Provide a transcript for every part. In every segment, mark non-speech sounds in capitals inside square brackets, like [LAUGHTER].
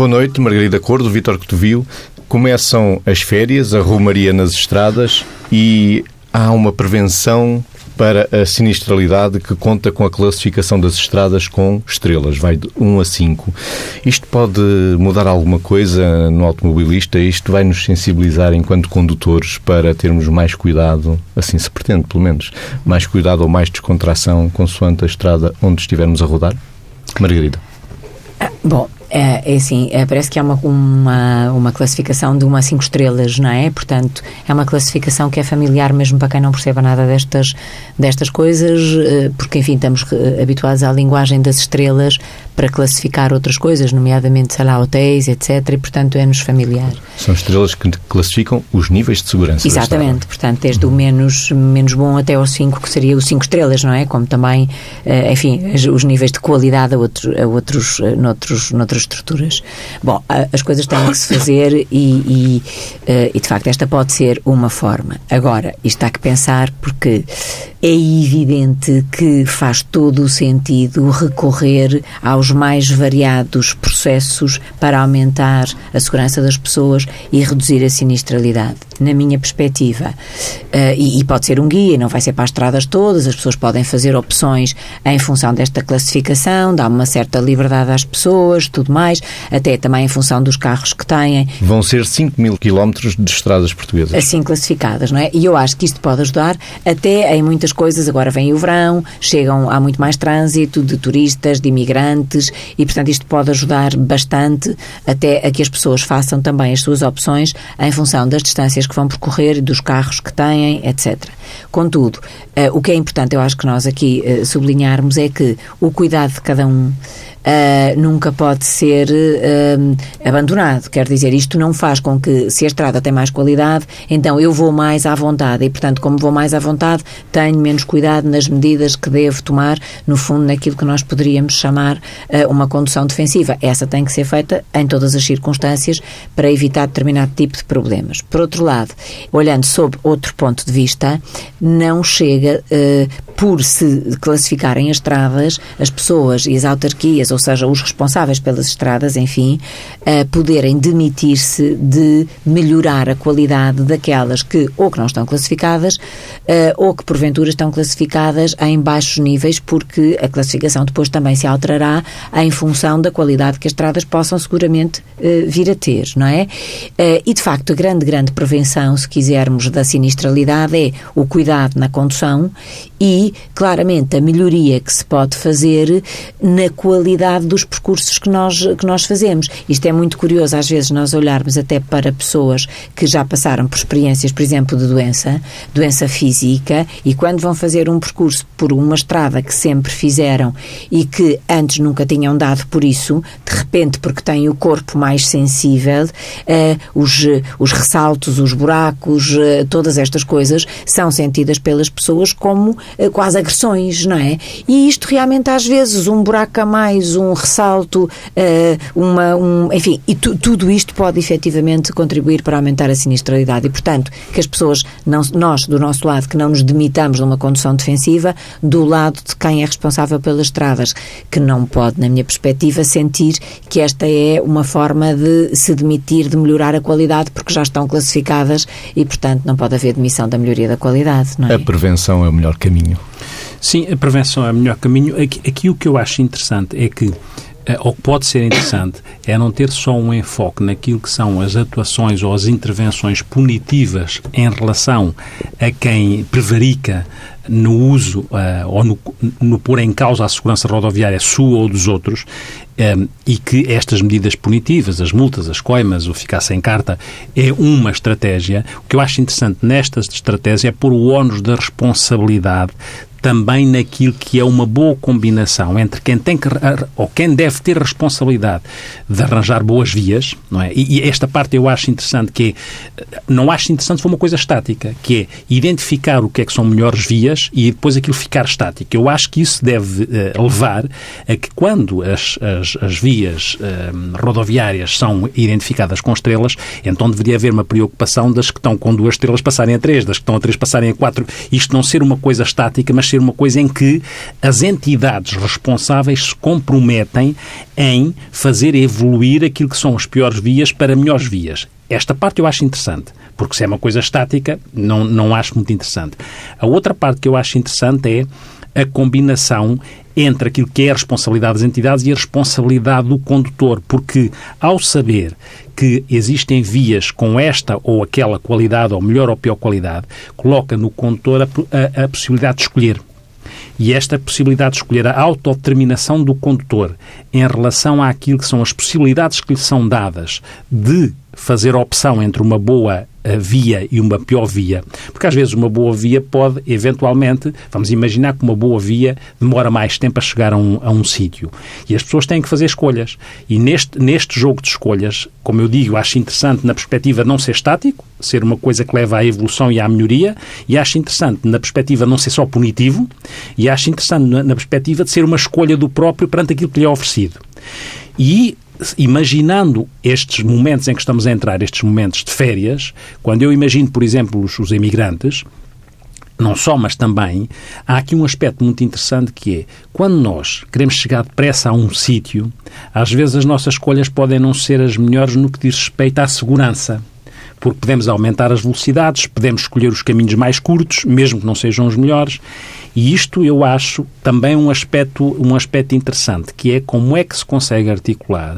Boa noite, Margarida Cordo, Vítor Cotovio. Começam as férias, a rumaria nas estradas e há uma prevenção para a sinistralidade que conta com a classificação das estradas com estrelas, vai de 1 a 5. Isto pode mudar alguma coisa no automobilista? Isto vai nos sensibilizar enquanto condutores para termos mais cuidado, assim se pretende, pelo menos, mais cuidado ou mais descontração consoante a estrada onde estivermos a rodar? Margarida. Bom, é, é assim, é, parece que é uma, uma, uma classificação de uma cinco estrelas, não é? Portanto, é uma classificação que é familiar mesmo para quem não perceba nada destas, destas coisas, eh, porque, enfim, estamos eh, habituados à linguagem das estrelas para classificar outras coisas, nomeadamente, sei lá, hotéis, etc. E, portanto, é-nos familiar. São estrelas que classificam os níveis de segurança. Exatamente. Portanto, desde uhum. o menos, menos bom até aos 5, que seria os 5 estrelas, não é? Como também, eh, enfim, os níveis de qualidade a, outro, a outros, eh, noutros, noutras estruturas. Bom, as coisas têm que se fazer e, e, eh, e, de facto, esta pode ser uma forma. Agora, isto há que pensar porque é evidente que faz todo o sentido recorrer aos mais variados processos para aumentar a segurança das pessoas e reduzir a sinistralidade. Na minha perspectiva, uh, e, e, pode ser um guia, não vai ser para as estradas todas, as pessoas podem fazer opções em função desta classificação, dá uma certa liberdade às pessoas, tudo mais, até também em função dos carros que têm. Vão ser 5 mil quilómetros de estradas portuguesas. Assim classificadas, não é? E eu acho que isto pode ajudar até em muitas coisas. Agora vem o verão, chegam, há muito mais trânsito de turistas, de imigrantes, e, portanto, isto pode ajudar bastante até a que as pessoas façam também as suas opções em função das distâncias que vão percorrer, dos carros que têm, etc. Contudo, uh, o que é importante, eu acho que nós aqui uh, sublinharmos é que o cuidado de cada um uh, nunca pode ser uh, abandonado. Quer dizer, isto não faz com que, se a estrada tem mais qualidade, então eu vou mais à vontade. E, portanto, como vou mais à vontade, tenho menos cuidado nas medidas que devo tomar, no fundo, naquilo que nós poderíamos chamar uh, uma condução defensiva. Essa tem que ser feita em todas as circunstâncias para evitar determinado tipo de problemas. Por outro lado, olhando sob outro ponto de vista, não chega, por se classificarem as estradas, as pessoas e as autarquias ou seja, os responsáveis pelas estradas, enfim, a poderem demitir-se de melhorar a qualidade daquelas que ou que não estão classificadas eh, ou que porventura estão classificadas em baixos níveis, porque a classificação depois também se alterará em função da qualidade que as estradas possam seguramente eh, vir a ter, não é? Eh, e de facto, a grande, grande prevenção, se quisermos, da sinistralidade é o cuidado na condução e, claramente, a melhoria que se pode fazer na qualidade dos percursos que nós, que nós fazemos. Isto é muito curioso, às vezes, nós olharmos até para pessoas que já passaram por experiências, por exemplo, de doença, doença física, e quando vão fazer um percurso por uma estrada que sempre fizeram e que antes nunca tinham dado por isso, de repente, porque têm o corpo mais sensível, uh, os, os ressaltos, os buracos, uh, todas estas coisas são sentidas pelas pessoas como quase agressões, não é? E isto realmente às vezes um buraco a mais, um ressalto, uh, uma, um, enfim, e tu, tudo isto pode efetivamente contribuir para aumentar a sinistralidade e, portanto, que as pessoas, não, nós do nosso lado, que não nos demitamos de uma condução defensiva, do lado de quem é responsável pelas estradas, que não pode, na minha perspectiva, sentir que esta é uma forma de se demitir, de melhorar a qualidade, porque já estão classificadas e, portanto, não pode haver demissão da melhoria da qualidade. Não é? A prevenção é o melhor caminho. Sim, a prevenção é o melhor caminho. Aqui, aqui o que eu acho interessante é que eh, ou que pode ser interessante é não ter só um enfoque naquilo que são as atuações ou as intervenções punitivas em relação a quem prevarica no uso uh, ou no, no pôr em causa a segurança rodoviária sua ou dos outros um, eh, e que estas medidas punitivas, as multas, as coimas, o ficar sem carta, é uma estratégia. O que eu acho interessante nesta estratégia é pôr o ónus da responsabilidade também naquilo que é uma boa combinação entre quem tem que ou quem deve ter responsabilidade de arranjar boas vias, não é? E, e esta parte eu acho interessante que é, não acho interessante se for uma coisa estática, que é identificar o que é que são melhores vias e depois aquilo ficar estático. Eu acho que isso deve uh, levar a que quando as, as, as vias uh, rodoviárias são identificadas com estrelas, então deveria haver uma preocupação das que estão com duas estrelas passarem a três, das que estão a três passarem a quatro, isto não ser uma coisa estática, mas ser uma coisa em que as entidades responsáveis se comprometem em fazer evoluir aquilo que são as piores vias para melhores vias. Esta parte eu acho interessante, porque se é uma coisa estática, não, não acho muito interessante. A outra parte que eu acho interessante é a combinação entre aquilo que é a responsabilidade das entidades e a responsabilidade do condutor, porque ao saber que existem vias com esta ou aquela qualidade, ou melhor ou pior qualidade, coloca no condutor a, a, a possibilidade de escolher. E esta possibilidade de escolher a autodeterminação do condutor em relação àquilo que são as possibilidades que lhe são dadas de fazer opção entre uma boa via e uma pior via. Porque às vezes uma boa via pode, eventualmente, vamos imaginar que uma boa via demora mais tempo a chegar a um, a um sítio. E as pessoas têm que fazer escolhas. E neste, neste jogo de escolhas, como eu digo, acho interessante na perspectiva não ser estático, ser uma coisa que leva à evolução e à melhoria, e acho interessante na perspectiva não ser só punitivo, e acho interessante na, na perspectiva de ser uma escolha do próprio perante aquilo que lhe é oferecido. E imaginando estes momentos em que estamos a entrar, estes momentos de férias, quando eu imagino, por exemplo, os, os imigrantes, não só, mas também, há aqui um aspecto muito interessante que é, quando nós queremos chegar depressa a um sítio, às vezes as nossas escolhas podem não ser as melhores no que diz respeito à segurança porque podemos aumentar as velocidades, podemos escolher os caminhos mais curtos, mesmo que não sejam os melhores, e isto eu acho também um aspecto, um aspecto interessante, que é como é que se consegue articular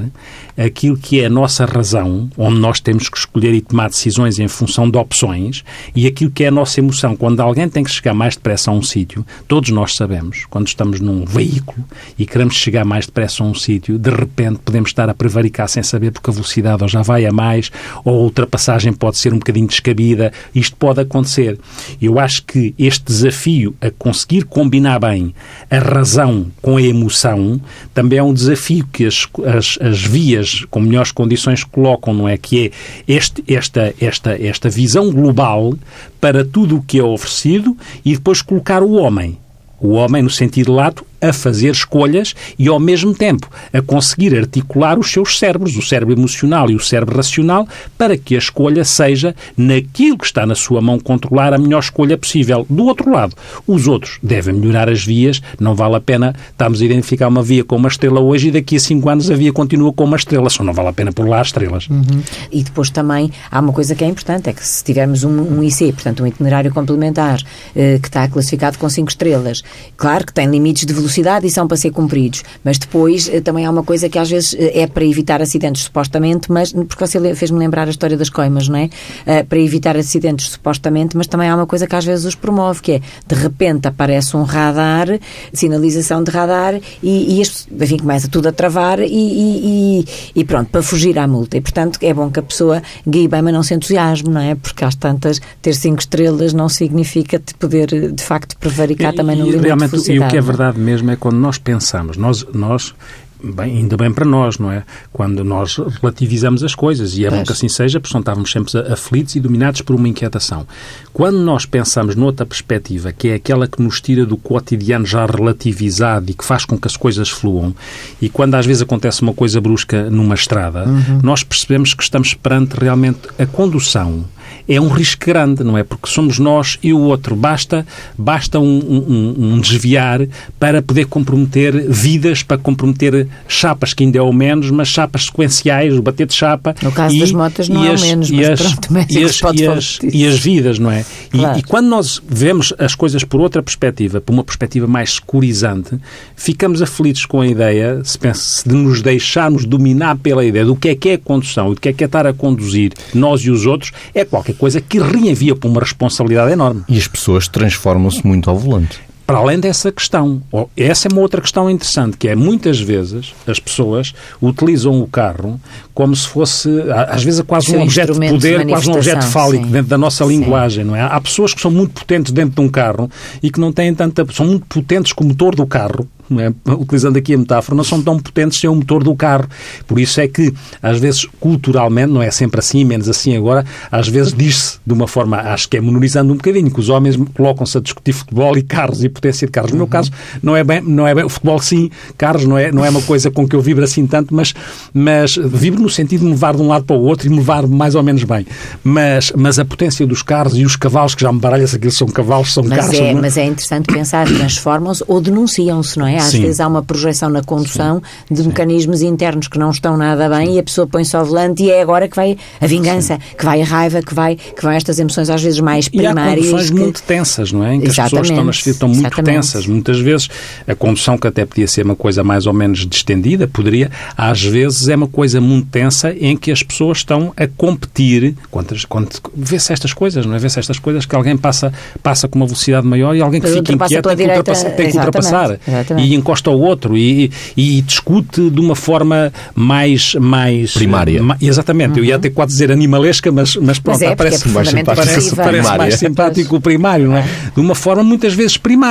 aquilo que é a nossa razão, onde nós temos que escolher e tomar decisões em função de opções, e aquilo que é a nossa emoção. Quando alguém tem que chegar mais depressa a um sítio, todos nós sabemos, quando estamos num veículo e queremos chegar mais depressa a um sítio, de repente podemos estar a prevaricar sem saber porque a velocidade ou já vai a mais, ou a ultrapassagem pode ser um bocadinho descabida. Isto pode acontecer. Eu acho que este desafio a conseguir combinar bem a razão com a emoção também é um desafio que as, as, as vias com melhores condições colocam, não é? Que é este, esta, esta, esta visão global para tudo o que é oferecido e depois colocar o homem o homem, no sentido lato, a fazer escolhas e, ao mesmo tempo, a conseguir articular os seus cérebros, o cérebro emocional e o cérebro racional, para que a escolha seja, naquilo que está na sua mão controlar, a melhor escolha possível. Do outro lado, os outros devem melhorar as vias, não vale a pena estarmos a identificar uma via com uma estrela hoje e daqui a cinco anos a via continua com uma estrela, só não vale a pena pôr lá as estrelas. Uhum. E depois também há uma coisa que é importante, é que se tivermos um, um IC, portanto um itinerário complementar, eh, que está classificado com cinco estrelas, claro que tem limites de velocidade velocidade e são para ser cumpridos. Mas depois eh, também há uma coisa que às vezes eh, é para evitar acidentes, supostamente, mas porque você fez-me lembrar a história das coimas, não é? Uh, para evitar acidentes, supostamente, mas também há uma coisa que às vezes os promove, que é de repente aparece um radar, sinalização de radar, e, e enfim, começa tudo a travar e, e, e, pronto, para fugir à multa. E portanto é bom que a pessoa guie bem, mas não se entusiasme, não é? Porque às tantas, ter cinco estrelas não significa te poder de facto prevaricar também no limite realmente, de E o que é verdade mesmo mesmo é quando nós pensamos, nós, nós bem, ainda bem para nós, não é? Quando nós relativizamos as coisas, e é bom que assim seja, porque estávamos sempre aflitos e dominados por uma inquietação. Quando nós pensamos noutra perspectiva, que é aquela que nos tira do cotidiano já relativizado e que faz com que as coisas fluam, e quando às vezes acontece uma coisa brusca numa estrada, uhum. nós percebemos que estamos perante realmente a condução é um risco grande, não é? Porque somos nós e o outro. Basta, basta um, um, um desviar para poder comprometer vidas, para comprometer chapas, que ainda é o menos, mas chapas sequenciais, o bater de chapa. No caso e, das motas não é o menos, mas as, pronto, e as, e, as, e as vidas, não é? Claro. E, e, quando nós vemos as coisas por outra perspectiva, por uma perspectiva mais securizante, ficamos aflitos com a ideia, se pensa, de nos deixarmos dominar pela ideia do que é que é condução e do que é que é estar a conduzir nós e os outros, é qualquer qualquer coisa que reenvia para uma responsabilidade enorme. E as pessoas transformam-se muito ao volante. Para além dessa questão, essa é uma outra questão interessante, que é muitas vezes as pessoas utilizam o carro como se fosse, às vezes, quase um objeto de poder, quase um objeto fálico sim. dentro da nossa sim. linguagem, não é? Há pessoas que são muito potentes dentro de um carro e que não têm tanta. são muito potentes com o motor do carro, é? [LAUGHS] utilizando aqui a metáfora, não são tão potentes sem o motor do carro. Por isso é que, às vezes, culturalmente, não é sempre assim, menos assim agora, às vezes diz-se de uma forma, acho que é menorizando um bocadinho, que os homens colocam-se a discutir futebol e carros e potência de carros. No meu caso, não é bem, não é bem, o futebol sim, carros não é, não é uma coisa com que eu vibro assim tanto, mas, mas vibro no sentido de me levar de um lado para o outro e me levar mais ou menos bem. Mas, mas a potência dos carros e os cavalos, que já me baralha se aqueles são cavalos, são mas carros. É, não Mas é interessante pensar, transformam-se ou denunciam-se, não é? Às Sim. vezes há uma projeção na condução de mecanismos internos que não estão nada bem e a pessoa põe-se ao volante e é agora que vai a vingança, que vai a raiva, que vai, que vão estas emoções às vezes mais E há primárias. conduções que- muito tensas, não é? Em que as pessoas estão, Exatamente, estão muito exatamente. tensas. Muitas vezes a condução, que até podia ser uma coisa mais ou menos distendida, poderia, às vezes é uma coisa muito tensa em que as pessoas estão a competir. Quantas, quant, vê-se estas coisas, não é? Vê-se estas coisas que alguém passa, passa com uma velocidade maior e alguém que Mas fica inquieto tem que, direita, tem que ultrapassar exatamente. e encosta ao outro e, e discute de uma forma mais. mais Primária. ma- exatamente, eu ia ter quase dizer animalesca, mas, mas pronto, é, porque parece, é profundamente parece, parece mais simpático o primário, não é? De uma forma muitas vezes primária,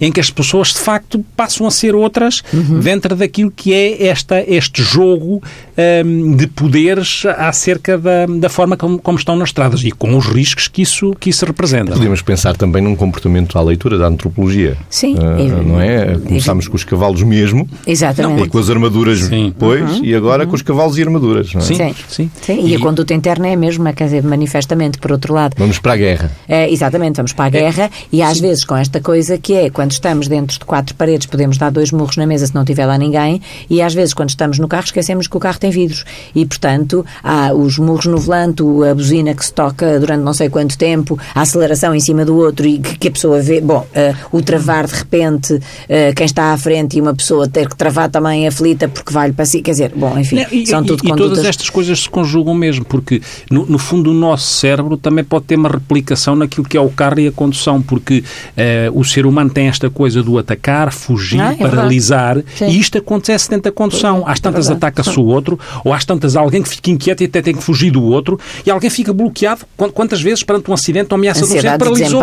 em que as pessoas de facto passam a ser outras Uhum. dentro daquilo que é esta, este jogo hum, de poderes acerca da, da forma como, como estão nas estradas e com os riscos que isso, que isso representa. Podemos pensar também num comportamento à leitura da antropologia. Sim. E- não é? Começámos com os cavalos mesmo, Exatamente. e com as armaduras Sim. depois, e agora com os cavalos e armaduras. Não é? Sim, Sim. sim. Sim, e, a conduta interna é a mesma, quer dizer, manifestamente, por outro lado. Vamos para a guerra. É, exatamente, vamos para a guerra e às vezes com esta coisa que é, quando estamos dentro de quatro paredes, podemos dar dois murros na mesa se não tiver lá ninguém, e às vezes quando estamos no carro esquecemos que o carro tem vidros. E, portanto, há os murros no volante, a buzina que se toca durante não sei quanto tempo, a aceleração em cima do outro e que, a pessoa vê, bom, eh, o travar de repente eh, quem está à frente e uma pessoa ter que travar também aflita porque vai-lhe para si, quer dizer, bom, enfim, Não, e, são e- tudo e condutas... todas estas coisas se conjugam mesmo, porque no, no fundo o nosso cérebro também pode ter uma replicação naquilo que é o carro e a condução, porque eh, o ser humano tem esta coisa do atacar, fugir, Ah, é paralisar, e isto acontece dentro da condução. Às tantas verdade. ataca-se o outro, ou às tantas alguém que fica inquieto e até tem que fugir do outro, e alguém fica bloqueado Qu- quantas vezes perante um acidente ou ameaça de um acidente paralisou.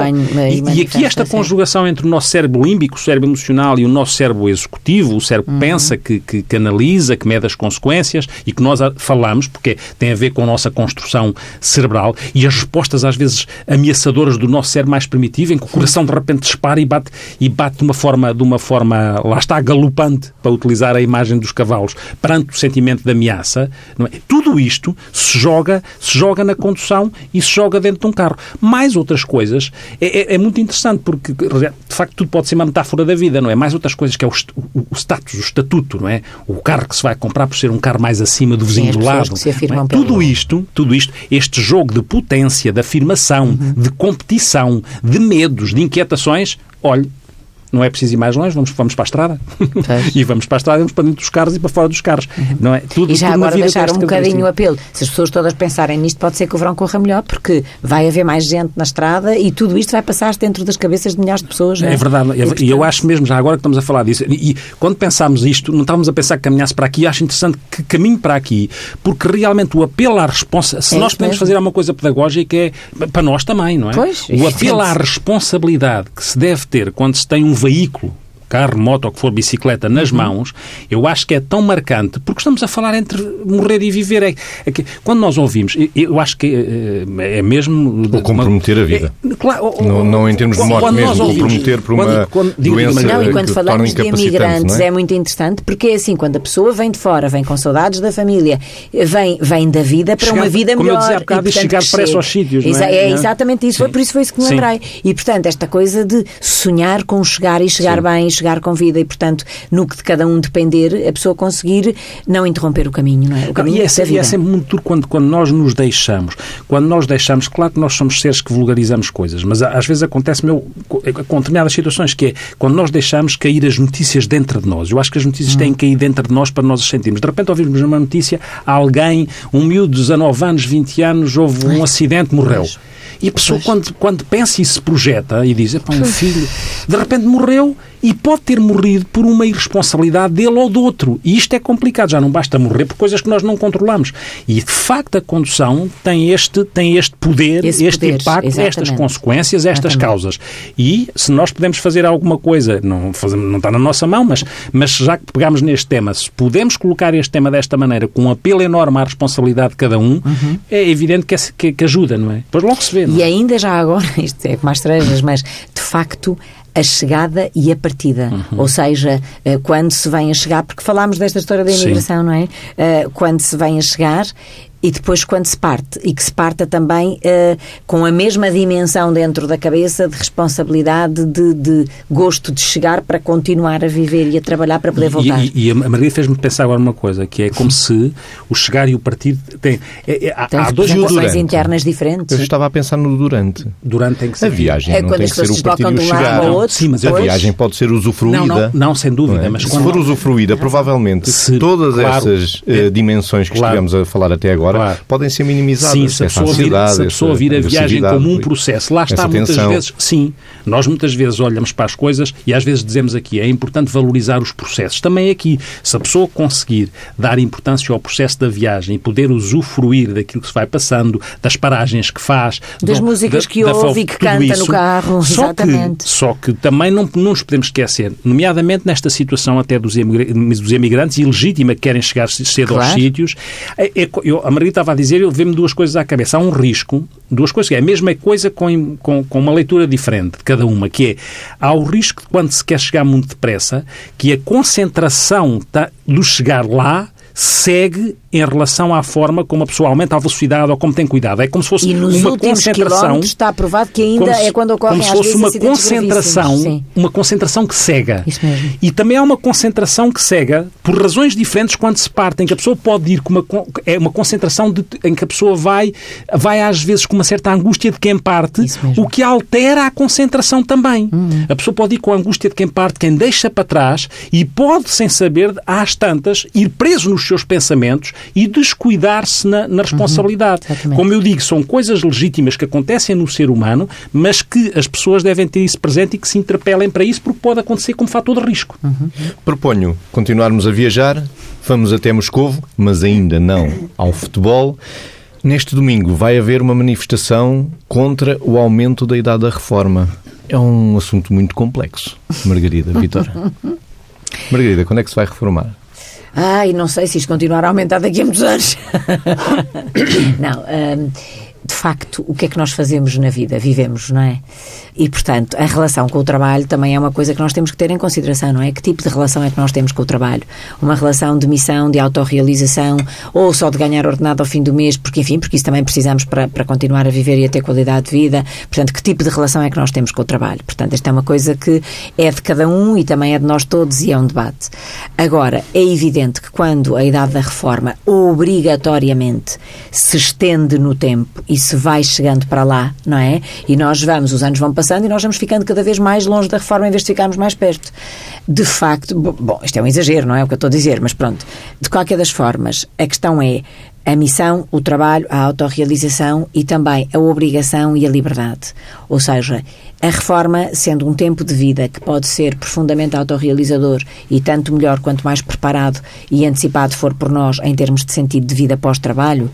E, e aqui esta conjugação entre o nosso cérebro límbico, o cérebro emocional e o nosso cérebro executivo, o cérebro Uhum. que pensa, que, que, que analisa, que mede as consequências e que nós falamos, porque tem a ver com a nossa construção cerebral e as respostas às vezes ameaçadoras do nosso cérebro mais primitivo, em que o coração de repente dispara e bate, e bate de uma forma, de uma forma, lá está, galopante, para utilizar a imagem dos cavalos, perante o sentimento de ameaça. Não é? Tudo isto se joga, se joga na condução e se joga dentro de um carro. Mais outras coisas, é, é- é muito interessante, porque de facto tudo pode ser uma metáfora da vida, não é? Mais outras coisas que é o, o- o status, o estatuto, não é? O carro que se vai comprar por ser um carro mais acima do vizinho as do lado. é? Tudo isto, tudo isto, este jogo de potência, de afirmação, Uhum. de competição, de medos, de inquietações, olhe, não é preciso ir mais longe, vamos, vamos para a estrada. [LAUGHS] E vamos para a estrada, vamos para dentro dos carros e para fora dos carros. Não é? Tudo, E já tudo agora deixar esta um bocadinho o apelo. Se as pessoas todas pensarem nisto, pode ser que o verão corra melhor, porque vai haver mais gente na estrada e tudo isto vai passar dentro das cabeças de milhares de pessoas. é? É verdade, E, portanto, eu acho mesmo, já agora que estamos a falar disso, e, e quando pensámos isto, não estávamos a pensar que caminhasse para aqui, acho interessante que caminhe para aqui, porque realmente o apelo à responsa, se É nós podemos mesmo. fazer alguma coisa pedagógica, é para nós também, não é? Pois, o apelo à evidente. responsabilidade que se deve ter quando se tem um veículo carro, moto ou que for bicicleta Uhum. nas mãos, eu acho que é tão marcante, porque estamos a falar entre morrer e viver. É, é que, quando nós ouvimos, eu, eu acho que é, é mesmo... Ou comprometer a vida. É, claro, Não- não em termos de morte mesmo, ouvimos- comprometer por uma quando- doença. Não, e quando falamos de imigrantes é? é? muito interessante porque é assim, quando a pessoa vem de fora, vem com saudades da família, vem, vem da vida para Chegar- uma vida como eu melhor. dizia há bocado, e, portanto, chegar depressa aos sítios, não é? Exa- É. exatamente isso, Sim. foi por isso foi isso que me Sim. lembrei. E portanto, esta coisa de sonhar com chegar e chegar Sim. bem e chegar com vida e portanto, no que de cada um depender, a pessoa conseguir não interromper o caminho, não é? O caminho E é, da se- e é sempre muito duro quando, quando nós nos deixamos. Quando nós deixamos, claro que nós somos seres que vulgarizamos coisas, mas às vezes acontece meu, com com determinadas situações que é quando nós deixamos cair as notícias dentro de nós. Eu acho que as notícias têm que cair dentro de nós para nós as sentirmos. De repente ouvimos uma notícia, alguém, um miúdo de 19 anos, 20 anos, houve um acidente, morreu. E a pessoa, quando, quando pensa e se projeta e diz, "Epá, um filho, de repente morreu e pode ter morrido por uma irresponsabilidade dele ou do outro. E isto é complicado, já não basta morrer por coisas que nós não controlamos. E, de facto, a condução tem este, tem este poder, Esse este poder, impacto, estas exatamente. consequências, estas Exatamente. causas. E se nós podemos fazer alguma coisa, não, fazemos, não está na nossa mão, mas, mas já que pegamos neste tema, se podemos colocar este tema desta maneira, com um apelo enorme à responsabilidade de cada um, é evidente que, é- que, que ajuda, não é? Depois logo se vê. E é? ainda já agora, [LAUGHS] isto é como as trejas, mas de facto a chegada e a partida. Uhum. Ou seja, eh, quando se vem a chegar, porque falámos desta história da Sim. imigração, não é? Eh, Quando se vem a chegar e depois quando se parte. E que se parta também eh, com a mesma dimensão dentro da cabeça de responsabilidade, de, de gosto de chegar para continuar a viver e a trabalhar para poder voltar. E, e, e a Maria fez-me pensar agora uma coisa, que é como se o chegar e o partir tem, é- é- há, Tem há dois e o representações durante? internas diferentes. Eu estava a pensar no durante. durante tem que ser A viagem É não quando tem as que ser pessoas o partir deslocam e o de um lado chegar. para o Não. outro. Sim, mas a viagem pode ser usufruída. Não, não, não, sem dúvida, não é? mas se quando- for usufruída, provavelmente Se- todas claro. essas É. dimensões que Claro. estivemos a falar até agora Claro. podem ser minimizadas. Sim, se a pessoa vir, se a, pessoa vir a viagem como um processo, lá está muitas tensão. vezes, sim, nós muitas vezes olhamos para as coisas e às vezes dizemos aqui, é importante valorizar os processos. Também aqui, se a pessoa conseguir dar importância ao processo da viagem e poder usufruir daquilo que se vai passando, das paragens que faz, Das do- músicas que da- ouve e que canta no carro, só exatamente. Que, só que também não, não nos podemos esquecer, nomeadamente nesta situação até dos, emigra- dos emigrantes, e legítima que querem chegar cedo aos Claro. sítios, é- é eu- a Margarida estava a dizer, eu vê-me duas coisas à cabeça. Há um risco, duas coisas, que é a mesma coisa com, com, com uma leitura diferente de cada uma, que é, há o risco de quando se quer chegar muito depressa, que a concentração do chegar lá segue em relação à forma como a pessoa aumenta a velocidade ou como tem cuidado. É como se fosse E nos uma concentração está aprovado que ainda se- é quando ocorrem como se fosse uma concentração, uma concentração que cega. Isso mesmo. E também há uma concentração que cega por razões diferentes quando se parte, em que a pessoa pode ir com uma é uma concentração de- em que a pessoa vai vai às vezes com uma certa angústia de quem parte, o que altera a concentração também. A pessoa pode ir com a angústia de quem parte, quem deixa para trás e pode sem saber às tantas ir preso nos seus pensamentos e descuidar-se na, na responsabilidade. exatamente. Como eu digo, são coisas legítimas que acontecem no ser humano, mas que as pessoas devem ter isso presente e que se interpelem para isso, porque pode acontecer como fator de risco. Proponho continuarmos a viajar, vamos até Moscovo, mas ainda não ao futebol. Neste domingo vai haver uma manifestação contra o aumento da idade da reforma. É um assunto muito complexo, Margarida, Vitor. [LAUGHS] Margarida, quando é que se vai reformar? Ai, não sei se isto continuar a aumentar daqui a muitos anos. [COUGHS] não, hum, de facto, o que é que nós fazemos na vida? Vivemos, não é? E, portanto, a relação com o trabalho também é uma coisa que nós temos que ter em consideração, não é? Que tipo de relação é que nós temos com o trabalho? Uma relação de missão, de autorrealização, ou só de ganhar ordenado ao fim do mês, porque, enfim, porque isso também precisamos para, para continuar a viver e a ter qualidade de vida. Portanto, que tipo de relação é que nós temos com o trabalho? Portanto, esta é uma coisa que é de cada um e também é de nós todos e é um debate. Agora, é evidente que quando a idade da reforma obrigatoriamente se estende no tempo e se vai chegando para lá, não é? E nós vamos, os anos vão passando e nós vamos ficando cada vez mais longe da reforma em vez de ficarmos mais perto. De facto, bo- bom, isto é um exagero, não é o que eu estou a dizer, mas pronto. De qualquer das formas, a questão é a missão, o trabalho, a autorrealização e também a obrigação e a liberdade. Ou seja, a reforma, sendo um tempo de vida que pode ser profundamente autorrealizador e tanto melhor quanto mais preparado e antecipado for por nós em termos de sentido de vida pós-trabalho,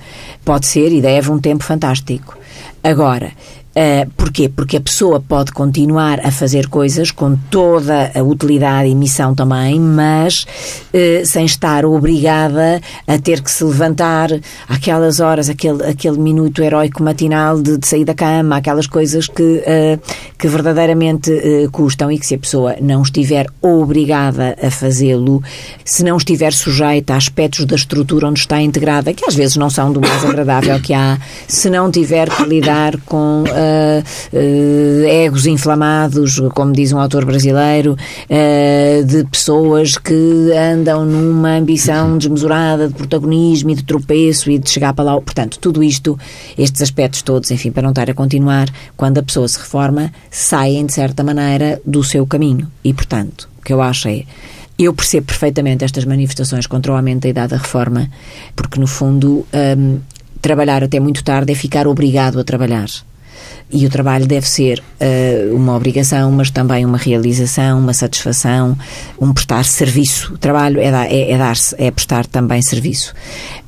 pode ser e deve um tempo fantástico. Agora, Uh, porquê? Porque a pessoa pode continuar a fazer coisas com toda a utilidade e missão também, mas uh, sem estar obrigada a ter que se levantar aquelas horas, aquele, aquele minuto heróico matinal de, de sair da cama, aquelas coisas que, uh, que verdadeiramente custam e que se a pessoa não estiver obrigada a fazê-lo, se não estiver sujeita a aspectos da estrutura onde está integrada, que às vezes não são do mais agradável que há, se não tiver que lidar com egos inflamados, como diz um autor brasileiro, uh, de pessoas que andam numa ambição desmesurada de protagonismo e de tropeço e de chegar para lá. Portanto, tudo isto, estes aspectos todos, enfim, para não estar a continuar, quando a pessoa se reforma, saem de certa maneira do seu caminho. E, portanto, o que eu acho é eu percebo perfeitamente estas manifestações contra o aumento da idade da reforma, porque, no fundo, hum, trabalhar até muito tarde é ficar obrigado a trabalhar. E o trabalho deve ser uh, uma obrigação, mas também uma realização, uma satisfação, um prestar serviço. O trabalho é, dar, é, é dar-se, é prestar também serviço.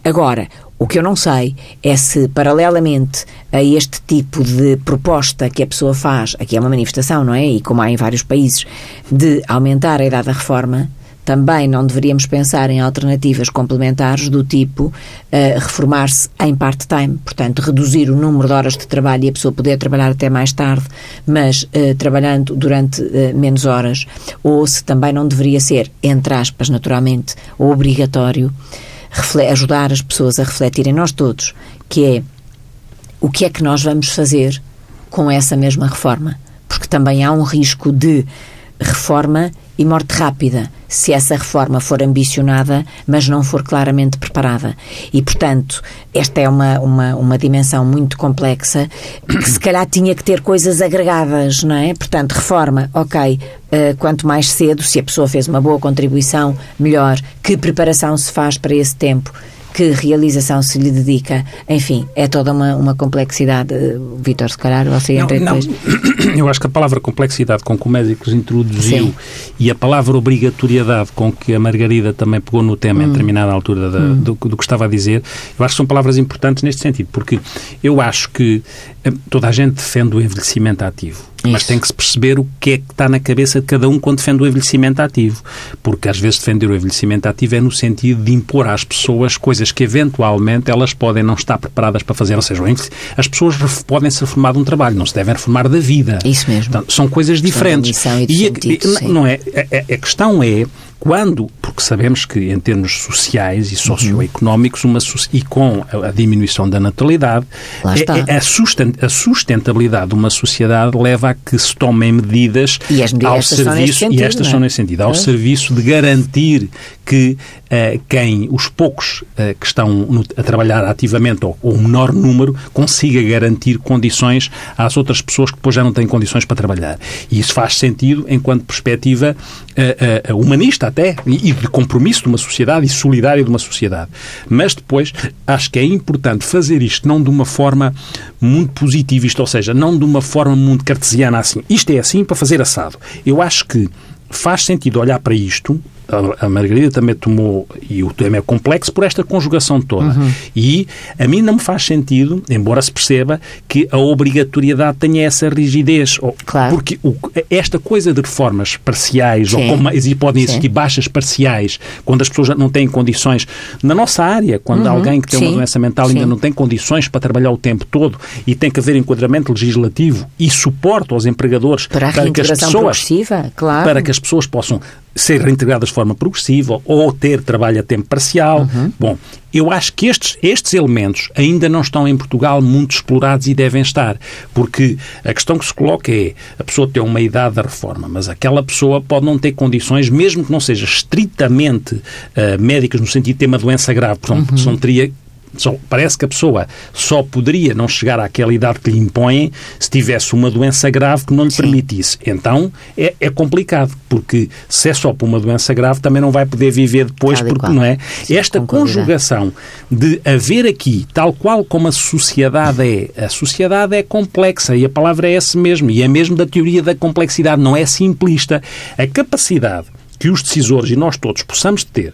Agora, o que eu não sei é se, paralelamente a este tipo de proposta que a pessoa faz, aqui é uma manifestação, não é? E como há em vários países, de aumentar a idade da reforma, também não deveríamos pensar em alternativas complementares do tipo uh, reformar-se em part-time, portanto, reduzir o número de horas de trabalho e a pessoa poder trabalhar até mais tarde, mas uh, trabalhando durante uh, menos horas, ou se também não deveria ser, entre aspas, naturalmente, obrigatório ajudar as pessoas a refletirem, nós todos, que é o que é que nós vamos fazer com essa mesma reforma. Porque também há um risco de reforma e morte rápida, se essa reforma for ambicionada, mas não for claramente preparada. E, portanto, esta é uma, uma, uma dimensão muito complexa que se calhar tinha que ter coisas agregadas, não é? Portanto, reforma, ok, uh, quanto mais cedo, se a pessoa fez uma boa contribuição, melhor. Que preparação se faz para esse tempo? Que realização se lhe dedica. Enfim, é toda uma, uma complexidade. Vitor, se calhar você entra não, não. [CLEARS THROAT] Eu acho que a palavra complexidade com que o médico introduziu Sim. e a palavra obrigatoriedade com que a Margarida também pegou no tema hum. em determinada altura da, hum. do, do, que estava a dizer, eu acho que são palavras importantes neste sentido, porque eu acho que eh, toda a gente defende o envelhecimento ativo. Isso. Mas tem que se perceber o que é que está na cabeça de cada um quando defende o envelhecimento ativo. Porque às vezes defender o envelhecimento ativo é no sentido de impor às pessoas coisas que eventualmente elas podem não estar preparadas para fazer. Ou seja, as pessoas podem se reformar de um trabalho, não se devem reformar da vida. Isso mesmo. Portanto, são coisas diferentes. E, a, não é, a, a questão é quando, porque sabemos que em termos sociais e socioeconómicos uma, e com a, diminuição da natalidade, é, é, a, sustentabilidade de uma sociedade leva a que se tomem medidas, as medidas ao serviço, sentido, e estas é? são nesse sentido, ao é? serviço de garantir que uh, quem, os poucos uh, que estão no, a trabalhar ativamente, ou, ou o menor número, consiga garantir condições às outras pessoas que depois já não têm condições para trabalhar. E isso faz sentido enquanto perspectiva uh, humanista até, e de compromisso de uma sociedade e solidária de uma sociedade. Mas depois, acho que é importante fazer isto não de uma forma muito positivista, ou seja, não de uma forma muito cartesiana assim. Isto é assim para fazer assado. Eu acho que faz sentido olhar para isto a Margarida também tomou, e o tema é complexo, por esta conjugação toda. Uhum. E a mim não me faz sentido, embora se perceba, que a obrigatoriedade tenha essa rigidez. Claro. Porque o, esta coisa de reformas parciais, Sim. ou como, e podem existir Sim. baixas parciais, quando as pessoas não têm condições, na nossa área, quando uhum. alguém que tem Sim. uma doença mental ainda não tem condições para trabalhar o tempo todo e tem que haver enquadramento legislativo e suporte aos empregadores para, para que as pessoas claro. para que as pessoas possam ser reintegradas de forma progressiva ou ter trabalho a tempo parcial. Uhum. Bom, eu acho que estes, estes elementos ainda não estão em Portugal muito explorados e devem estar, porque a questão que se coloca é a pessoa tem uma idade da reforma, mas aquela pessoa pode não ter condições, mesmo que não seja estritamente uh, médicas, no sentido de ter uma doença grave, portanto, uhum. não teria parece que a pessoa só poderia não chegar àquela idade que lhe impõem se tivesse uma doença grave que não lhe Sim. permitisse. Então é, é, complicado, porque se é só por uma doença grave também não vai poder viver depois, tal porque não é? Sim, Esta conjugação de haver aqui, tal qual como a sociedade é, a sociedade é complexa e a palavra é essa mesmo, e é mesmo da teoria da complexidade, não é simplista. A capacidade que os decisores e nós todos possamos ter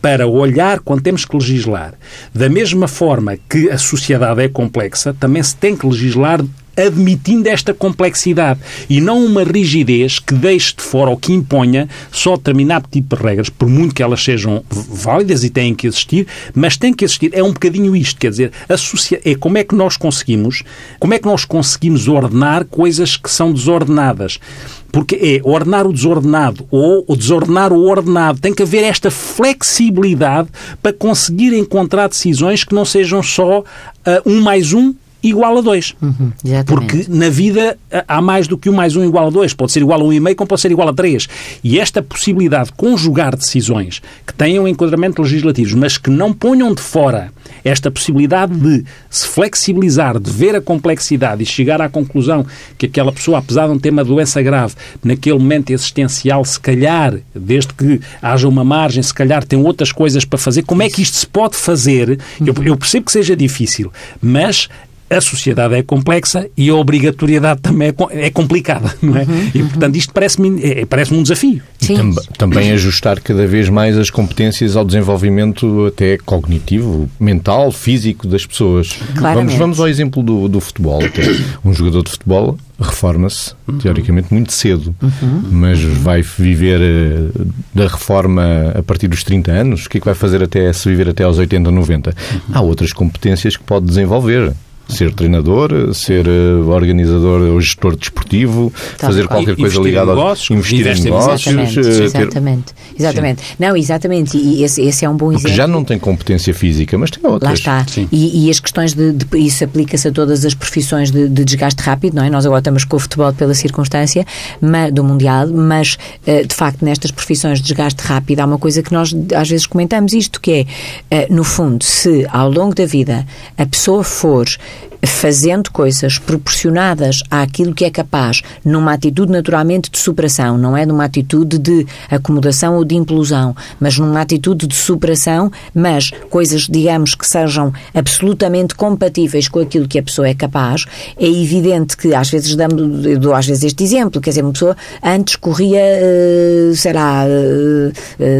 para olhar quando temos que legislar. Da mesma forma que a sociedade é complexa, também se tem que legislar admitindo esta complexidade e não uma rigidez que deixe de fora ou que imponha só determinado tipo de regras, por muito que elas sejam válidas e têm que existir, mas tem que existir. É um bocadinho isto, quer dizer, a é como é que nós conseguimos, como é que nós conseguimos ordenar coisas que são desordenadas porque é ordenar o desordenado ou desordenar o ordenado. Tem que haver esta flexibilidade para conseguir encontrar decisões que não sejam só uh, um mais um igual a 2. Uhum, Porque na vida há mais do que um mais um igual a 2. Pode ser igual a 1,5 um e meio, como pode ser igual a 3. E esta possibilidade de conjugar decisões que tenham enquadramento legislativos, mas que não ponham de fora esta possibilidade de se flexibilizar, de ver a complexidade e chegar à conclusão que aquela pessoa, apesar de não ter uma doença grave, naquele momento existencial, se calhar, desde que haja uma margem, se calhar tem outras coisas para fazer. Como é que isto se pode fazer? Eu, eu percebo que seja difícil, mas a sociedade é complexa e a obrigatoriedade também é, é complicada, não é? Uhum, e, portanto, isto parece-me é, parece um desafio. Sim. também ajustar cada vez mais as competências ao desenvolvimento até cognitivo, mental, físico das pessoas. Vamos, vamos ao exemplo do, do futebol. Um jogador de futebol reforma-se, uhum. teoricamente, muito cedo, uhum. mas vai viver uh, da reforma a partir dos 30 anos. O que é que vai fazer até se viver até aos 80, 90? Uhum. Há outras competências que pode desenvolver ser treinador, ser uh, organizador ou gestor desportivo, tá. fazer qualquer coisa ligada aos investir em negócios. Exatamente, uh, exatamente. exatamente. Não, exatamente. E esse, esse é um bom Porque exemplo. já não tem competência física, mas tem outras. Lá está. E, e, as questões de, de isso aplica-se a todas as profissões de, de, desgaste rápido, não é? Nós agora estamos com o futebol pela circunstância mas, do Mundial, mas uh, de facto nestas profissões de desgaste rápido há uma coisa que nós às vezes comentamos isto, que é, no fundo, se ao longo da vida a pessoa for fazendo coisas proporcionadas àquilo que é capaz, numa atitude naturalmente de superação, não é numa atitude de acomodação ou de implosão, mas numa atitude de superação, mas coisas, digamos, que sejam absolutamente compatíveis com aquilo que a pessoa é capaz, é evidente que às vezes damos, eu dou às vezes este exemplo, quer dizer, uma pessoa antes corria, eh, sei lá,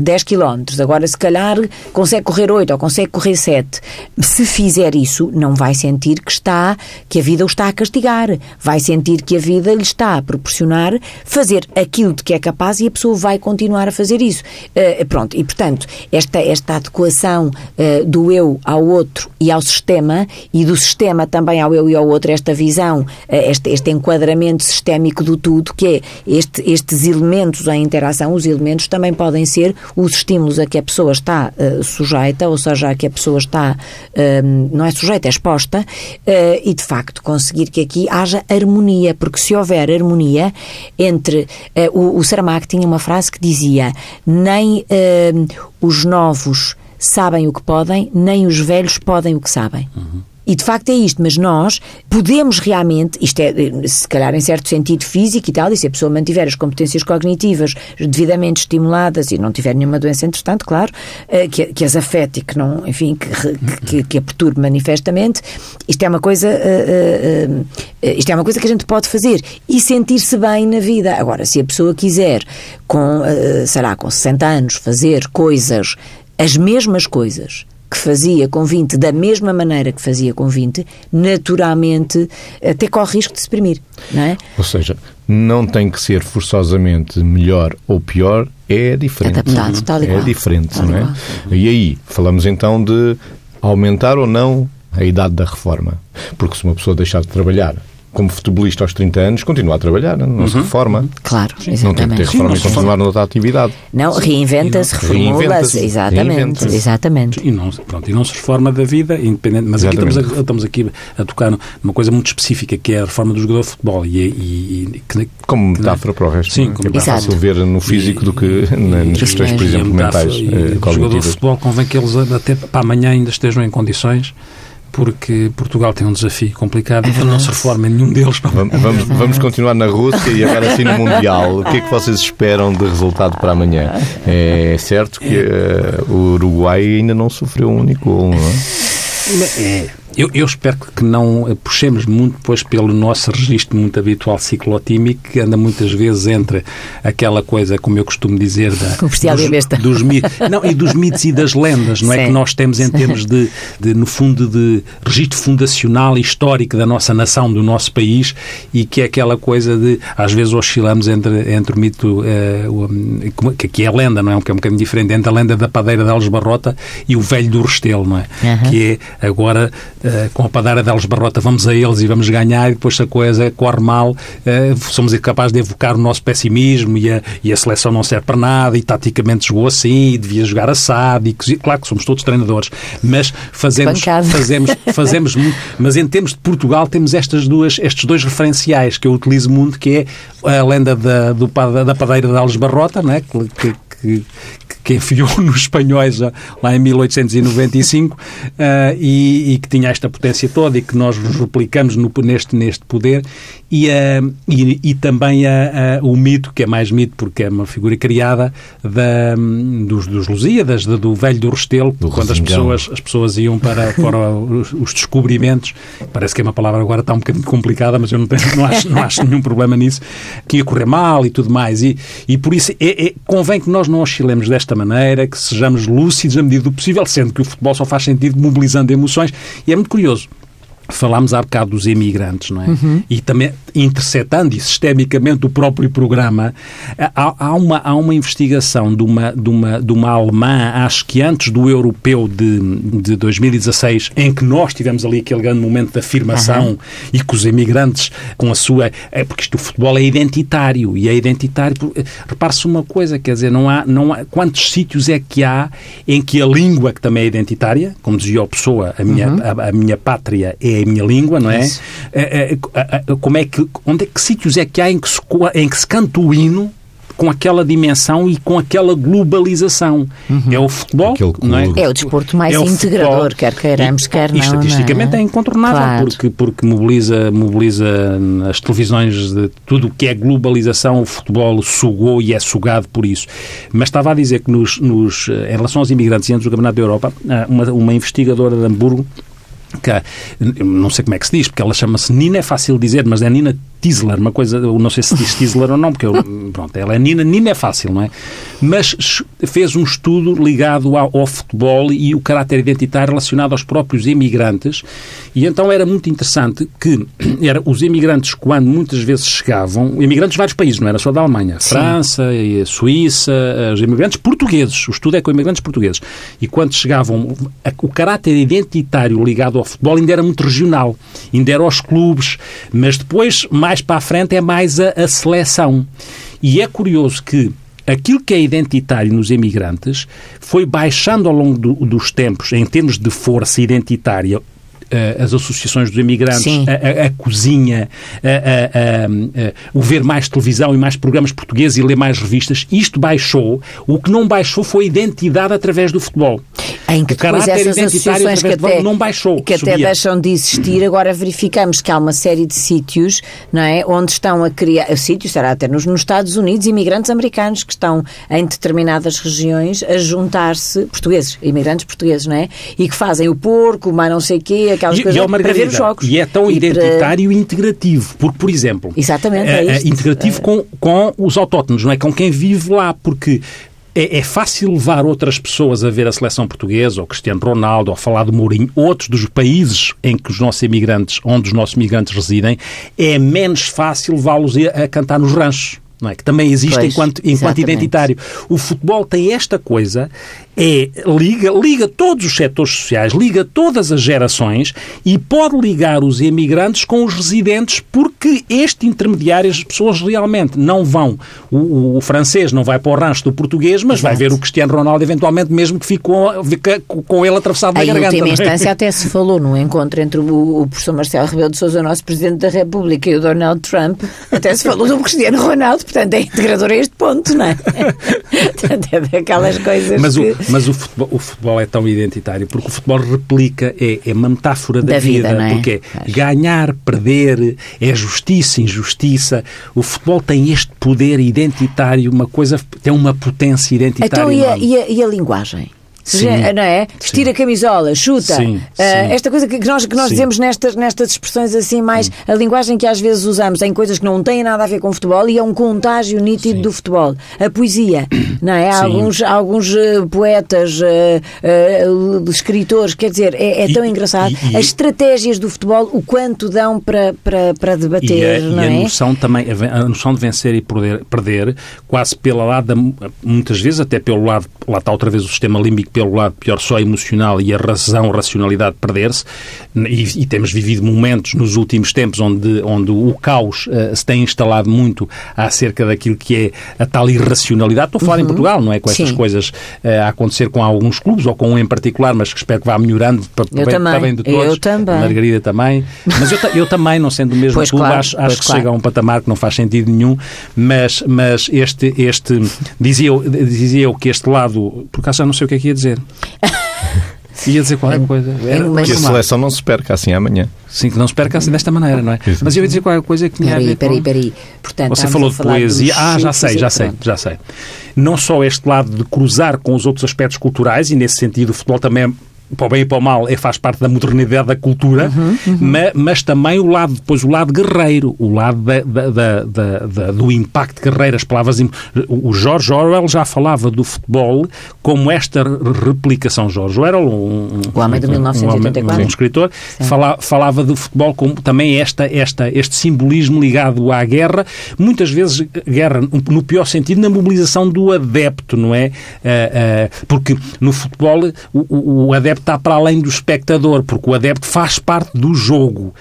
10 km, agora se calhar consegue correr 8 ou consegue correr 7. Se fizer isso, não vai sentir que está que a vida o está a castigar. Vai sentir que a vida lhe está a proporcionar fazer aquilo de que é capaz e a pessoa vai continuar a fazer isso. Uh, pronto, e portanto, esta, esta adequação uh, do eu ao outro e ao sistema, e do sistema também ao eu e ao outro, esta visão, uh, este, este enquadramento sistémico do tudo, que é este, estes elementos em interação, os elementos também podem ser os estímulos a que a pessoa está sujeita, ou seja, a que a pessoa está, não é sujeita, é exposta, uh, e, de facto, conseguir que aqui haja harmonia, porque se houver harmonia entre. Uh, o, o Saramago tinha uma frase que dizia: nem uh, os novos sabem o que podem, nem os velhos podem o que sabem. Uhum. E de facto é isto, mas nós podemos realmente, isto é, se calhar em certo sentido físico e tal, e se a pessoa mantiver as competências cognitivas devidamente estimuladas e não tiver nenhuma doença entretanto, claro, eh, que, que as afete e que não, enfim, que, que, que a perturbe manifestamente, isto é uma coisa, uh, uh, isto é uma coisa que a gente pode fazer e sentir-se bem na vida. Agora, se a pessoa quiser, com, uh, sei lá, com 60 anos, fazer coisas, as mesmas coisas, que fazia com 20 da mesma maneira que fazia com 20, naturalmente até corre risco de se exprimir, não é? Ou seja, não tem que ser forçosamente melhor ou pior, é diferente. Adaptado, tal e É diferente, tal não é? E aí, falamos então de aumentar ou não a idade da reforma. Porque se uma pessoa deixar de trabalhar como futebolista aos 30 anos, continua a trabalhar, não uhum. se reforma. Claro, exatamente. Não tem que ter reforma Sim, e continuar noutra atividade. Não, reinventa-se, reformula-se, exatamente, reinventa exatamente. E não, pronto, e não se reforma da vida, independente, mas aqui estamos, a, estamos aqui a tocar numa coisa muito específica, que é a reforma do jogador de futebol. E, e, e que, como metáfora para o resto, Sim, como é mais fácil ver no físico do que nas questões, por exemplo, mentais, e, eh, O jogador de futebol convém que eles até para amanhã ainda estejam em condições porque Portugal tem um desafio complicado, então não se reforma nenhum deles. Vamos, vamos continuar na Rússia e agora sim no Mundial. O que é que vocês esperam de resultado para amanhã? É certo que uh, o Uruguai ainda não sofreu um único gol, não é? É eu, eu, espero que não puxemos muito depois pelo nosso registro muito habitual ciclotímico, que anda muitas vezes entre aquela coisa, como eu costumo dizer, da, dos, dos mitos, não, e dos mitos e das lendas, não Sim. é que nós temos em termos de, de, no fundo, de registro fundacional e histórico da nossa nação, do nosso país, e que é aquela coisa de, às vezes oscilamos entre, entre o mito, uh, que aqui é a lenda, não é? Que é um bocadinho diferente, entre a lenda da padeira de Alves Barrota e o velho do Restelo, não é? Uhum. Que é agora eh, com a padara deles barrota vamos a eles e vamos ganhar e depois se a coisa corre mal uh, somos capazes de evocar o nosso pessimismo e a, e a seleção não serve para nada e taticamente jogou assim e devia jogar assado e claro que somos todos treinadores mas fazemos fazemos [LAUGHS] fazemos muito mas em termos de Portugal temos estas duas estes dois referenciais que eu utilizo muito que é a lenda da, do, da padeira de Alves Barrota né? que, que, que, [LAUGHS] enfiou nos espanhóis lá em 1895 uh, e, e, que tinha esta potência toda e que nós replicamos no, neste, neste poder. E, uh, e, e, também o mito, que é mais mito porque é uma figura criada da, dos, dos Lusíadas, do velho do Restelo, do quando as pessoas, as pessoas iam para, para os, os, descobrimentos, parece que é uma palavra agora está um bocadinho complicada, mas eu não, tenho, não, acho, não acho nenhum problema nisso, que ia correr mal e tudo mais. E, e por isso é, é, convém que nós não oscilemos desta maneira, que sejamos lúcidos à medida do possível, sendo que o futebol só faz sentido mobilizando emoções. E é muito curioso. Falámos há bocado dos imigrantes, não é? Uhum. E também interceptando e sistemicamente o próprio programa, há, há, uma, há uma investigação de uma, de, uma, de uma alemã, acho que antes do europeu de, de 2016, em que nós tivemos ali aquele grande momento de afirmação uhum. e que os imigrantes, com a sua. É, porque isto, o futebol é identitário e é identitário. Repare-se uma coisa, quer dizer, não há, não há. Quantos sítios é que há em que a língua, que também é identitária, como dizia o Pessoa, a minha, uhum. a, a minha pátria é a minha língua, não é? é, é como é que, onde é que sítios é que há em que se, em que se canta o hino com aquela dimensão e com aquela globalização. Uhum. É o futebol, não é? É o desporto mais é integrador, futebol. quer queiramos, e, quer não. estatisticamente não é? é incontornável, claro. porque, porque mobiliza, mobiliza as televisões de tudo o que é globalização, o futebol sugou e é sugado por isso. Mas estava a dizer que nos, nos em relação aos imigrantes e antes do Campeonato da Europa, uma, uma investigadora de Hamburgo que não sei como é que se diz, porque ela chama-se Nina, é fácil dizer, mas é Nina Tisler, uma coisa, eu não sei se diz Tisler ou não, porque eu, pronto, ela é Nina, Nina é fácil, não é? Mas fez um estudo ligado ao, ao, futebol e o caráter identitário relacionado aos próprios imigrantes, e então era muito interessante que [CLEARS THROAT] era, os imigrantes, quando muitas vezes chegavam, imigrantes de vários países, não era só da Alemanha, Sim. França, e Suíça, os imigrantes portugueses, o estudo é com imigrantes portugueses, e quando chegavam, o caráter identitário ligado ao futebol ainda era muito regional, ainda era aos clubes, mas depois, mais para a frente, é mais a, a seleção. E é curioso que aquilo que é identitário nos emigrantes foi baixando ao longo do, dos tempos, em termos de força identitária, as associações dos imigrantes, a, a, a, cozinha, a, o ver mais televisão e mais programas portugueses e ler mais revistas, isto baixou. O que não baixou foi a identidade através do futebol. Em que depois essas associações que até, não baixou, que até deixam de existir, agora verificamos que há uma série de sítios não é, onde estão a criar, sítios, será até nos, nos Estados Unidos, imigrantes americanos que estão em determinadas regiões a juntar-se, portugueses, imigrantes portugueses, não é? E que fazem o porco, mas não sei o quê, aquelas e, coisas e é para ver os jogos. E é tão e identitário e integrativo. Porque, por exemplo, Exatamente, é, é integrativo com, com os autóctonos, não é? Com quem vive lá, porque é, é, fácil levar outras pessoas a ver a seleção portuguesa, ou Cristiano Ronaldo, ou falar do Mourinho, outros dos países em que os nossos imigrantes, onde os nossos imigrantes residem, é menos fácil levá-los a, a cantar nos ranchos. Não é? Que também existe pois, enquanto, enquanto identitário. O futebol tem esta coisa, é liga, liga todos os setores sociais, liga todas as gerações e pode ligar os imigrantes com os residentes porque este intermediário, as pessoas realmente não vão. O, o, o francês não vai para o rancho do português, mas Exato. vai ver o Cristiano Ronaldo eventualmente, mesmo que ficou com, com ele atravessado na garganta. Em última é? instância até se falou no encontro entre o, o professor Marcelo Rebelo de Sousa, nosso Presidente da República, e o Donald Trump, até se falou do Cristiano Ronaldo, portanto é integrador a este ponto, não é? [LAUGHS] portanto é daquelas coisas mas que... O, mas o futebol, o futebol, é tão identitário porque o futebol replica, é, é uma metáfora da, da vida, vida é? porque é ganhar, perder, é justiça, injustiça. O futebol tem este poder identitário, uma coisa, tem uma potência identitária. Então, e a, e a, e a linguagem? Sim, não é? Vestir sim. a camisola, chuta. Sim, uh, esta coisa que nós, que nós dizemos nestas, nestas expressões assim, mais a linguagem que às vezes usamos em coisas que não têm nada a ver com futebol e é um contágio nítido do futebol. A poesia, [COUGHS] não é? Há alguns, alguns uh, poetas, uh, escritores, quer dizer, é, é tão e, engraçado. E, e, As estratégias do futebol, o quanto dão para, para, para debater, e a, não e é? a noção também, a noção de vencer e perder, perder quase pela lado, muitas vezes até pelo lado, lá está outra vez o sistema límbico pelo lado pior só emocional e a razão, a racionalidade perder-se. E, e, temos vivido momentos nos últimos tempos onde, onde o caos uh, se tem instalado muito acerca daquilo que é a tal irracionalidade. Estou a falar uhum. em Portugal, não é? Com estas Sim. coisas uh, a acontecer com alguns clubes ou com um em particular, mas que espero que vá melhorando para, para, bem, para bem de todos. Eu também. Margarida também. Mas eu, eu também, não sendo do mesmo pois clube, claro, acho, acho que claro. chega a um patamar que não faz sentido nenhum, mas, mas este, este dizia, dizia eu que este lado, por acaso já não sei o que é que ia dizer. [LAUGHS] Ia dizer qualquer coisa. Era, que a seleção não se perca assim amanhã. Sim, que não se perca assim desta maneira, não é? Mas eu ia dizer qualquer coisa que tinha peraí, a ver peraí, peraí. Portanto, Você falou de poesia. Ah, já sei, já sei, já sei. Não só este lado de cruzar com os outros aspectos culturais, e nesse sentido o futebol também é para o bem e para o mal, é, faz parte da modernidade da cultura, uhum, uhum. Mas, mas, também o lado, depois o lado guerreiro, o lado da, da, da, do impacto guerreiro, as palavras... O George Orwell já falava do futebol como esta replicação. George Orwell, um, o homem de 1984. Um, um escritor, fala, falava do futebol como também esta, esta, este simbolismo ligado à guerra, muitas vezes guerra no pior sentido, na mobilização do adepto, não é? Uh, uh, porque no futebol o, o adepto adepto está para além do espectador, porque o adepto faz parte do jogo.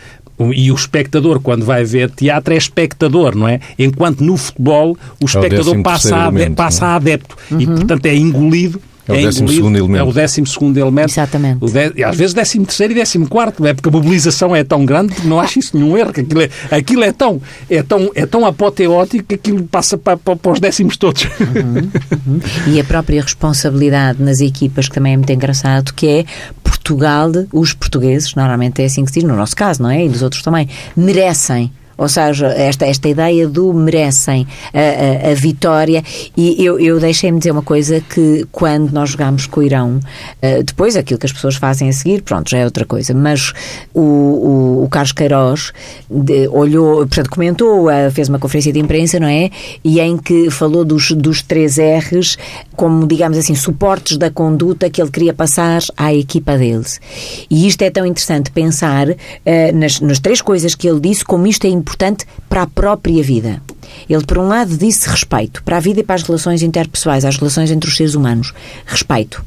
E o espectador, quando vai ver teatro, é espectador, não é? Enquanto no futebol o é espectador é o passa, a, elemento, passa a adepto. Uhum. E, portanto, é engolido é o é décimo segundo elemento. É o décimo segundo elemento. Exatamente. O de, às vezes décimo terceiro e décimo quarto, não é? Porque a mobilização é tão grande que não acho isso nenhum erro. Que aquilo, é, aquilo é, tão, é, tão, é tão apoteótico que aquilo passa para, para, para os décimos todos. Uhum, uhum. E a própria responsabilidade nas equipas, que também é muito engraçado, que é Portugal, os portugueses, normalmente é assim que se diz, no nosso caso, não é? E dos outros também, merecem ou seja, esta, esta ideia do merecem a, a, a vitória. E eu, eu deixei-me dizer uma coisa que quando nós jogámos com o Irão, uh, depois aquilo que as pessoas fazem a seguir, pronto, já é outra coisa. Mas o, o, o Carlos Queiroz de, olhou, portanto, comentou, uh, fez uma conferência de imprensa, não é? E em que falou dos, dos três R's como, digamos assim, suportes da conduta que ele queria passar à equipa deles. E isto é tão interessante pensar uh, nas, nas três coisas que ele disse, como isto é para a própria vida. Ele, por um lado, disse respeito para a vida e para as relações interpessoais, as relações entre os seres humanos. Respeito.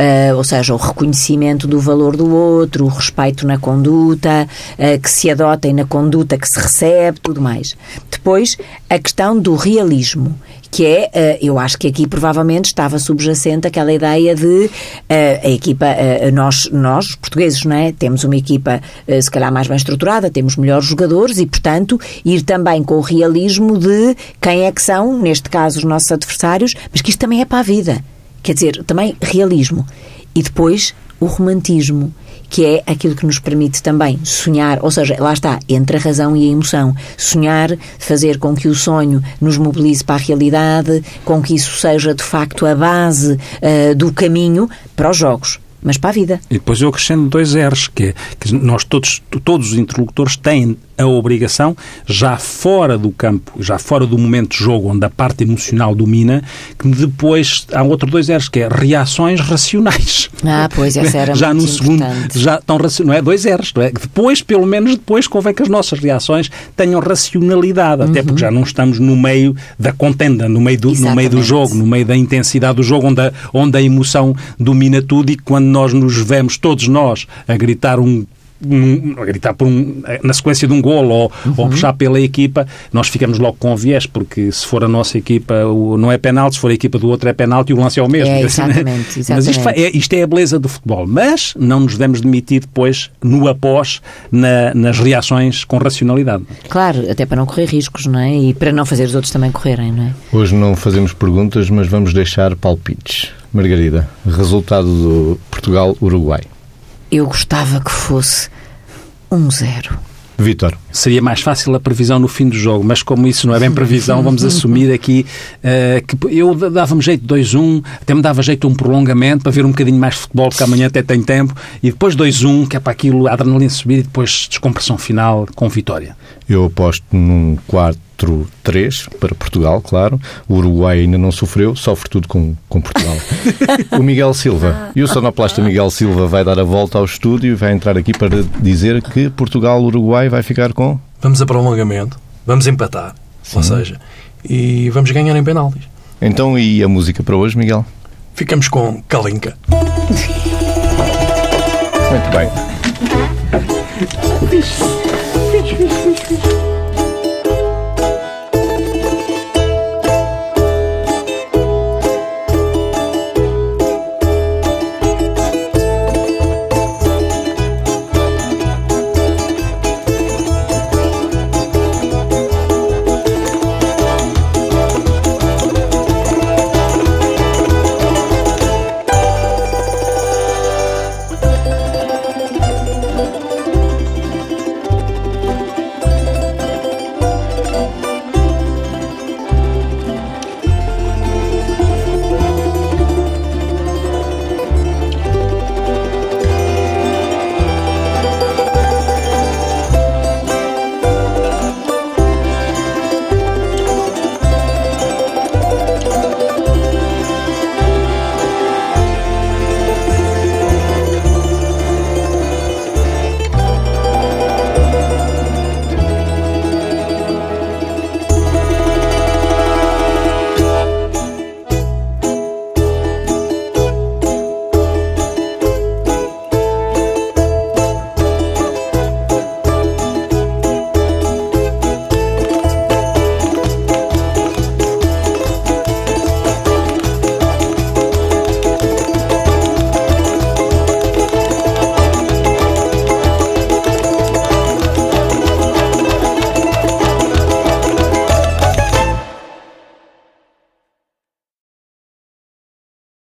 Uh, ou seja, o reconhecimento do valor do outro, o respeito na conduta, uh, que se adota e na conduta que se recebe, tudo mais. Depois, a questão do realismo, que é, uh, eu acho que aqui provavelmente estava subjacente aquela ideia de a equipa, nós, nós, portugueses, não é? Temos uma equipa se calhar mais bem estruturada, temos melhores jogadores e, portanto, ir também com o realismo de quem é que são, neste caso, os nossos adversários, mas que isto também é para a vida. Quer dizer, também realismo. E depois o romantismo, que é aquilo que nos permite também sonhar, ou seja, lá está, entre a razão e a emoção. Sonhar, fazer com que o sonho nos mobilize para a realidade, com que isso seja de facto a base uh, do caminho para os jogos mas para a vida. E depois eu acrescento dois R's, que, é, que nós todos, todos os interlocutores têm a obrigação, já fora do campo, já fora do momento de jogo onde a parte emocional domina, que depois há outro dois R's, que é reações racionais. Ah, pois, essa era [LAUGHS] já no segundo, já estão não é dois R's, não é? Depois, pelo menos depois, convém que as nossas reações tenham racionalidade, uhum. até porque já não estamos no meio da contenda, no meio do, no meio do jogo, no meio da intensidade do jogo, onde a, onde a emoção domina tudo e quando nós nos vemos, todos nós, a gritar um a gritar por um, na sequência de um golo ou, uhum. ou puxar pela equipa, nós ficamos logo com viés, porque se for a nossa equipa o, não é penalti, se for a equipa do outro é penalti e o lance é o mesmo. É, exatamente, [LAUGHS] exatamente. Mas isto é, isto é a beleza do futebol. Mas não nos devemos demitir depois, no após, na, nas reações com racionalidade. Claro, até para não correr riscos, não é? E para não fazer os outros também correrem, não é? Hoje não fazemos perguntas, mas vamos deixar palpites. Margarida, resultado do Portugal-Uruguai. Eu gostava que fosse um zero. Vitor. Seria mais fácil a previsão no fim do jogo, mas como isso não é bem previsão, [LAUGHS] vamos assumir aqui uh, que eu dava-me jeito 2-1, até me dava jeito um prolongamento para ver um bocadinho mais de futebol, porque amanhã até tem tempo, e depois 2-1, que é para aquilo, a adrenalina subir, e depois descompressão final com vitória. Eu aposto num quarto 4-3 para Portugal, claro. O Uruguai ainda não sofreu, sofre tudo com, com Portugal. [LAUGHS] o Miguel Silva e o sonoplasta Miguel Silva vai dar a volta ao estúdio e vai entrar aqui para dizer que Portugal-Uruguai vai ficar com. Vamos a prolongamento, vamos empatar, Sim. ou seja, e vamos ganhar em penaltis. Então, e a música para hoje, Miguel? Ficamos com Kalinka. Muito bem. you.